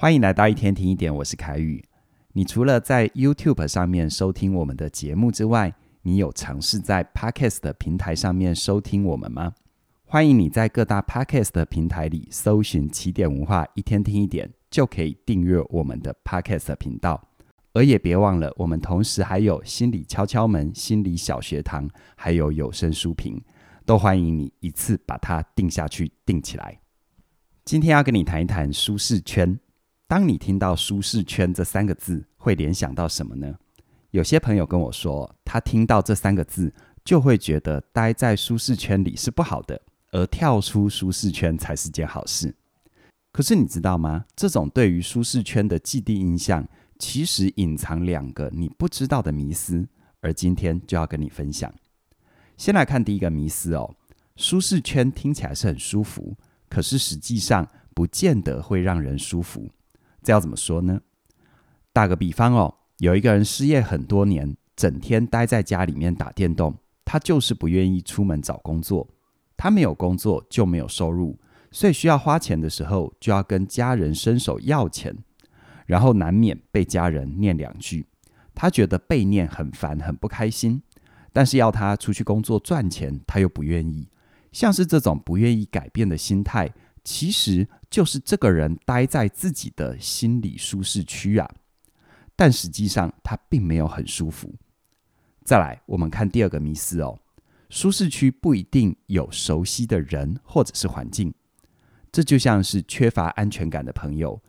欢迎来到一天听一点，我是凯宇。你除了在 YouTube 上面收听我们的节目之外，你有尝试在 Podcast 的平台上面收听我们吗？欢迎你在各大 Podcast 的平台里搜寻起点文化一天听一点，就可以订阅我们的 Podcast 频道。而也别忘了，我们同时还有心理敲敲门、心理小学堂，还有有声书评，都欢迎你一次把它定下去、定起来。今天要跟你谈一谈舒适圈。当你听到“舒适圈”这三个字，会联想到什么呢？有些朋友跟我说，他听到这三个字，就会觉得待在舒适圈里是不好的，而跳出舒适圈才是件好事。可是你知道吗？这种对于舒适圈的既定印象，其实隐藏两个你不知道的迷思，而今天就要跟你分享。先来看第一个迷思哦，舒适圈听起来是很舒服，可是实际上不见得会让人舒服。这要怎么说呢？打个比方哦，有一个人失业很多年，整天待在家里面打电动，他就是不愿意出门找工作。他没有工作就没有收入，所以需要花钱的时候就要跟家人伸手要钱。然后难免被家人念两句，他觉得被念很烦，很不开心。但是要他出去工作赚钱，他又不愿意。像是这种不愿意改变的心态，其实就是这个人待在自己的心理舒适区啊。但实际上他并没有很舒服。再来，我们看第二个迷思哦，舒适区不一定有熟悉的人或者是环境。这就像是缺乏安全感的朋友。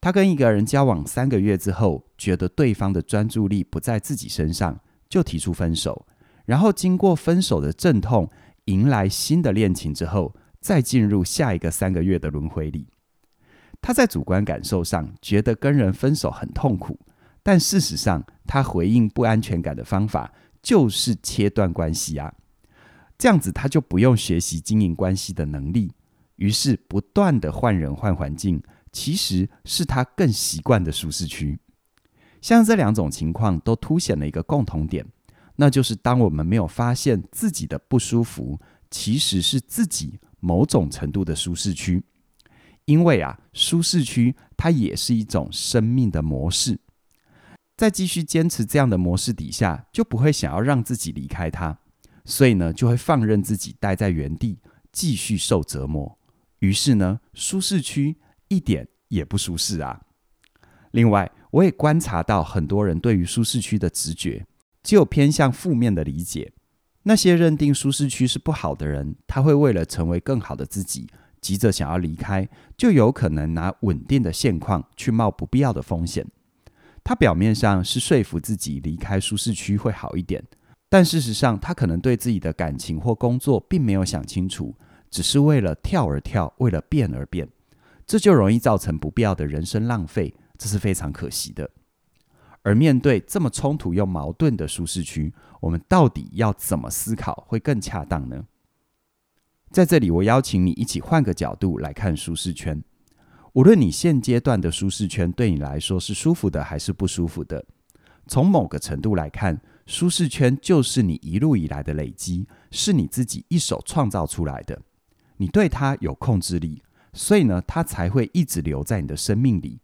他跟一个人交往三个月之后，觉得对方的专注力不在自己身上，就提出分手。然后经过分手的阵痛，迎来新的恋情之后，再进入下一个三个月的轮回里。他在主观感受上觉得跟人分手很痛苦，但事实上，他回应不安全感的方法就是切断关系啊。这样子他就不用学习经营关系的能力，于是不断的换人换环境。其实是他更习惯的舒适区。像这两种情况都凸显了一个共同点，那就是当我们没有发现自己的不舒服，其实是自己某种程度的舒适区。因为啊，舒适区它也是一种生命的模式，在继续坚持这样的模式底下，就不会想要让自己离开它，所以呢，就会放任自己待在原地，继续受折磨。于是呢，舒适区。一点也不舒适啊！另外，我也观察到很多人对于舒适区的直觉，就偏向负面的理解。那些认定舒适区是不好的人，他会为了成为更好的自己，急着想要离开，就有可能拿稳定的现况去冒不必要的风险。他表面上是说服自己离开舒适区会好一点，但事实上，他可能对自己的感情或工作并没有想清楚，只是为了跳而跳，为了变而变。这就容易造成不必要的人生浪费，这是非常可惜的。而面对这么冲突又矛盾的舒适区，我们到底要怎么思考会更恰当呢？在这里，我邀请你一起换个角度来看舒适圈。无论你现阶段的舒适圈对你来说是舒服的还是不舒服的，从某个程度来看，舒适圈就是你一路以来的累积，是你自己一手创造出来的，你对它有控制力。所以呢，它才会一直留在你的生命里。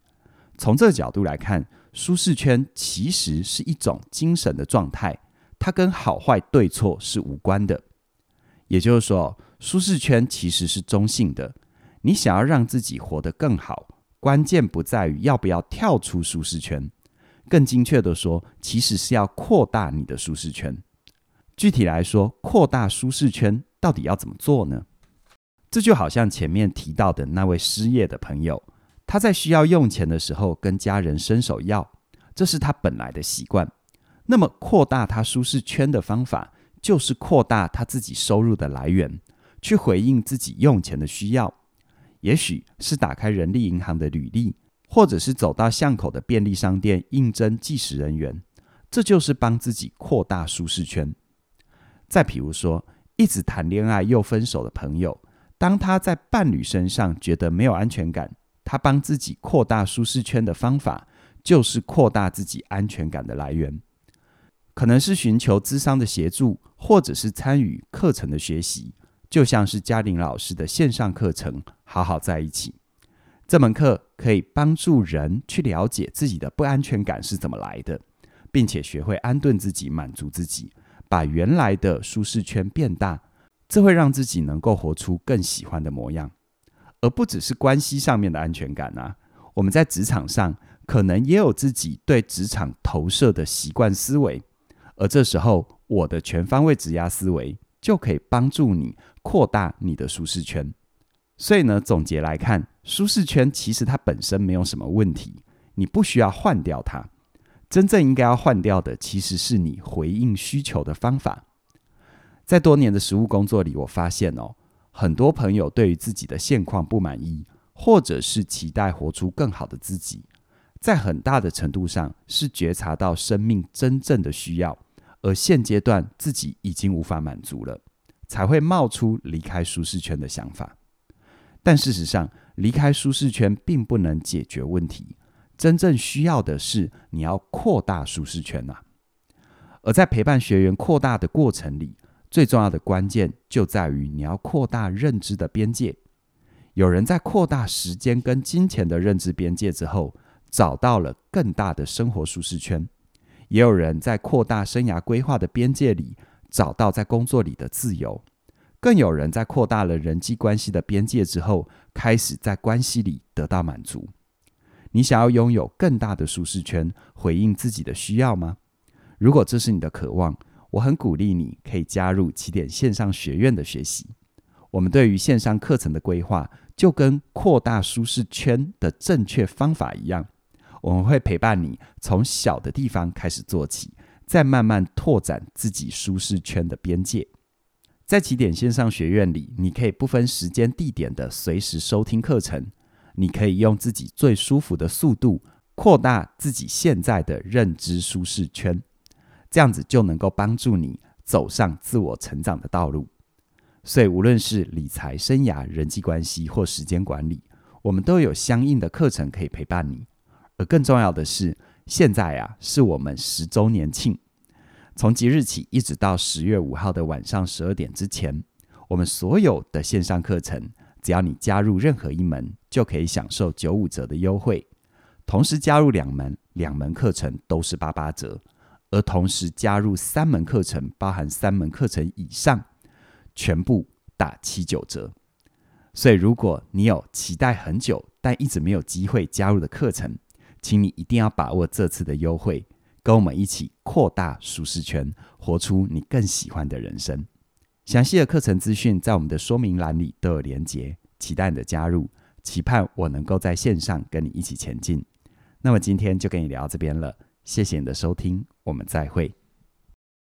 从这个角度来看，舒适圈其实是一种精神的状态，它跟好坏对错是无关的。也就是说，舒适圈其实是中性的。你想要让自己活得更好，关键不在于要不要跳出舒适圈，更精确的说，其实是要扩大你的舒适圈。具体来说，扩大舒适圈到底要怎么做呢？这就好像前面提到的那位失业的朋友，他在需要用钱的时候跟家人伸手要，这是他本来的习惯。那么，扩大他舒适圈的方法，就是扩大他自己收入的来源，去回应自己用钱的需要。也许是打开人力银行的履历，或者是走到巷口的便利商店应征计时人员，这就是帮自己扩大舒适圈。再比如说，一直谈恋爱又分手的朋友。当他在伴侣身上觉得没有安全感，他帮自己扩大舒适圈的方法，就是扩大自己安全感的来源，可能是寻求咨商的协助，或者是参与课程的学习，就像是嘉玲老师的线上课程《好好在一起》。这门课可以帮助人去了解自己的不安全感是怎么来的，并且学会安顿自己、满足自己，把原来的舒适圈变大，这会让自己能够活出更喜欢的模样，而不只是关系上面的安全感啊。我们在职场上可能也有自己对职场投射的习惯思维，而这时候我的全方位职压思维就可以帮助你扩大你的舒适圈。所以呢，总结来看，舒适圈其实它本身没有什么问题，你不需要换掉它。真正应该要换掉的，其实是你回应需求的方法。在多年的实务工作里，我发现哦，很多朋友对于自己的现况不满意，或者是期待活出更好的自己，在很大的程度上是觉察到生命真正的需要，而现阶段自己已经无法满足了，才会冒出离开舒适圈的想法。但事实上，离开舒适圈并不能解决问题。真正需要的是你要扩大舒适圈呐。而在陪伴学员扩大的过程里，最重要的关键就在于你要扩大认知的边界。有人在扩大时间跟金钱的认知边界之后，找到了更大的生活舒适圈；也有人在扩大生涯规划的边界里，找到在工作里的自由。更有人在扩大了人际关系的边界之后，开始在关系里得到满足。你想要拥有更大的舒适圈，回应自己的需要吗？如果这是你的渴望，我很鼓励你可以加入起点线上学院的学习。我们对于线上课程的规划，就跟扩大舒适圈的正确方法一样，我们会陪伴你从小的地方开始做起，再慢慢拓展自己舒适圈的边界。在起点线上学院里，你可以不分时间地点的随时收听课程。你可以用自己最舒服的速度扩大自己现在的认知舒适圈，这样子就能够帮助你走上自我成长的道路。所以，无论是理财、生涯、人际关系或时间管理，我们都有相应的课程可以陪伴你。而更重要的是，现在啊，是我们十周年庆。从即日起一直到十月五号的晚上十二点之前，我们所有的线上课程，只要你加入任何一门，就可以享受九五折的优惠。同时加入两门，两门课程都是八八折。而同时加入三门课程，包含三门课程以上，全部打七九折。所以，如果你有期待很久但一直没有机会加入的课程，请你一定要把握这次的优惠。跟我们一起扩大舒适圈，活出你更喜欢的人生。详细的课程资讯在我们的说明栏里都有连结，期待你的加入，期盼我能够在线上跟你一起前进。那么今天就跟你聊到这边了，谢谢你的收听，我们再会。